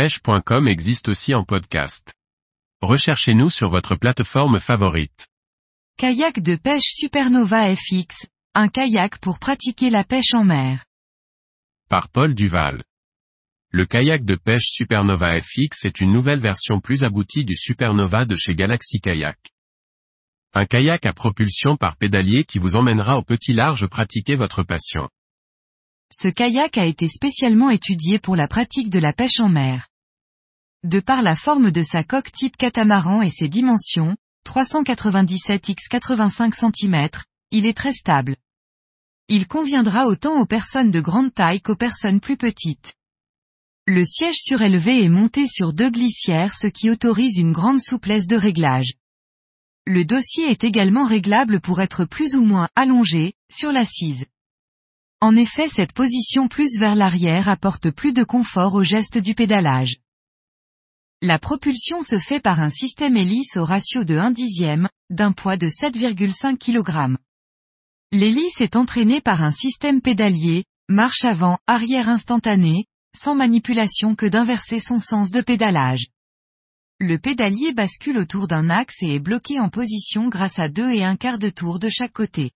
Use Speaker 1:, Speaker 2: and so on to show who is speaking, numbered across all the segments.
Speaker 1: pêche.com existe aussi en podcast. Recherchez-nous sur votre plateforme favorite.
Speaker 2: Kayak de pêche Supernova FX, un kayak pour pratiquer la pêche en mer.
Speaker 1: Par Paul Duval. Le kayak de pêche Supernova FX est une nouvelle version plus aboutie du Supernova de chez Galaxy Kayak. Un kayak à propulsion par pédalier qui vous emmènera au petit large pratiquer votre passion.
Speaker 2: Ce kayak a été spécialement étudié pour la pratique de la pêche en mer. De par la forme de sa coque type catamaran et ses dimensions, 397 x 85 cm, il est très stable. Il conviendra autant aux personnes de grande taille qu'aux personnes plus petites. Le siège surélevé est monté sur deux glissières ce qui autorise une grande souplesse de réglage. Le dossier est également réglable pour être plus ou moins allongé, sur l'assise. En effet cette position plus vers l'arrière apporte plus de confort au geste du pédalage. La propulsion se fait par un système hélice au ratio de 1 dixième, d'un poids de 7,5 kg. L'hélice est entraînée par un système pédalier, marche avant, arrière instantanée, sans manipulation que d'inverser son sens de pédalage. Le pédalier bascule autour d'un axe et est bloqué en position grâce à deux et un quart de tour de chaque côté.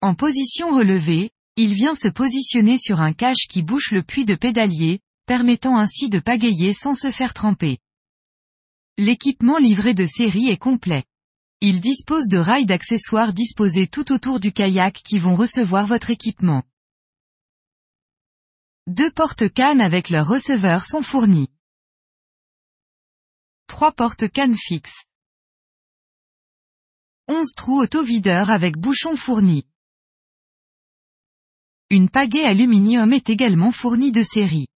Speaker 2: En position relevée, il vient se positionner sur un cache qui bouche le puits de pédalier, permettant ainsi de pagayer sans se faire tremper. L'équipement livré de série est complet. Il dispose de rails d'accessoires disposés tout autour du kayak qui vont recevoir votre équipement. Deux porte-cannes avec leur receveur sont fournis. Trois porte-cannes fixes. 11 trous auto-videurs avec bouchon fourni. Une pagaie aluminium est également fournie de série.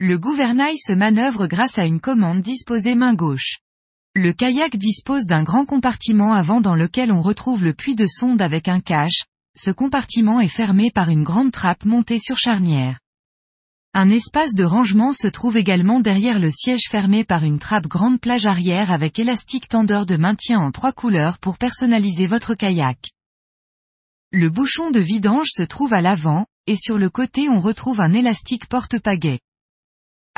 Speaker 2: Le gouvernail se manœuvre grâce à une commande disposée main gauche. Le kayak dispose d'un grand compartiment avant dans lequel on retrouve le puits de sonde avec un cache, ce compartiment est fermé par une grande trappe montée sur charnière. Un espace de rangement se trouve également derrière le siège fermé par une trappe grande plage arrière avec élastique tendeur de maintien en trois couleurs pour personnaliser votre kayak. Le bouchon de vidange se trouve à l'avant, et sur le côté on retrouve un élastique porte-pagaie.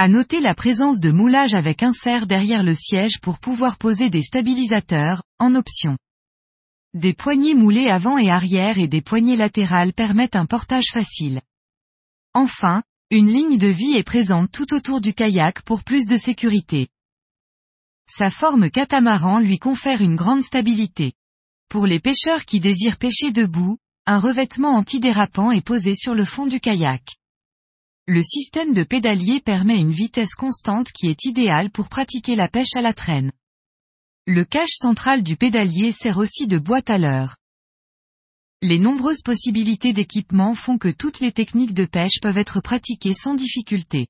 Speaker 2: À noter la présence de moulage avec insert derrière le siège pour pouvoir poser des stabilisateurs, en option. Des poignées moulées avant et arrière et des poignées latérales permettent un portage facile. Enfin, une ligne de vie est présente tout autour du kayak pour plus de sécurité. Sa forme catamaran lui confère une grande stabilité. Pour les pêcheurs qui désirent pêcher debout, un revêtement antidérapant est posé sur le fond du kayak. Le système de pédalier permet une vitesse constante qui est idéale pour pratiquer la pêche à la traîne. Le cache central du pédalier sert aussi de boîte à l'heure. Les nombreuses possibilités d'équipement font que toutes les techniques de pêche peuvent être pratiquées sans difficulté.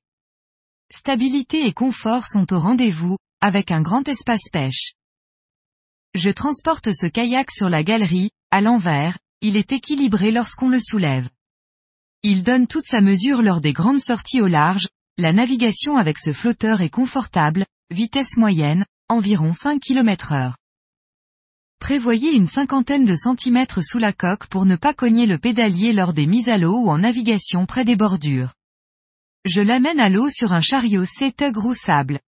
Speaker 2: Stabilité et confort sont au rendez-vous, avec un grand espace pêche. Je transporte ce kayak sur la galerie, à l'envers, il est équilibré lorsqu'on le soulève. Il donne toute sa mesure lors des grandes sorties au large, la navigation avec ce flotteur est confortable, vitesse moyenne, environ 5 km heure. Prévoyez une cinquantaine de centimètres sous la coque pour ne pas cogner le pédalier lors des mises à l'eau ou en navigation près des bordures. Je l'amène à l'eau sur un chariot C-Tug roussable.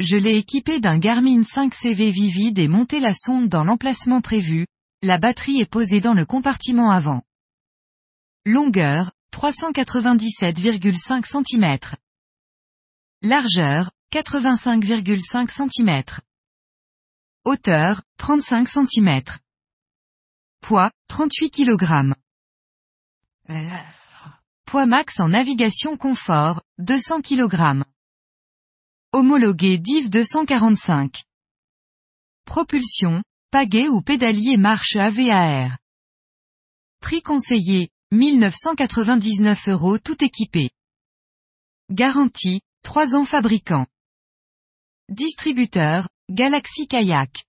Speaker 2: Je l'ai équipé d'un Garmin 5CV Vivid et monté la sonde dans l'emplacement prévu, la batterie est posée dans le compartiment avant. Longueur, 397,5 cm. Largeur, 85,5 cm. Hauteur, 35 cm. Poids, 38 kg. Poids max en navigation confort, 200 kg. Homologué DIV 245. Propulsion, pagaie ou pédalier marche AVAR. Prix conseillé, 1999 euros tout équipé. Garantie, 3 ans fabricant. Distributeur, Galaxy Kayak.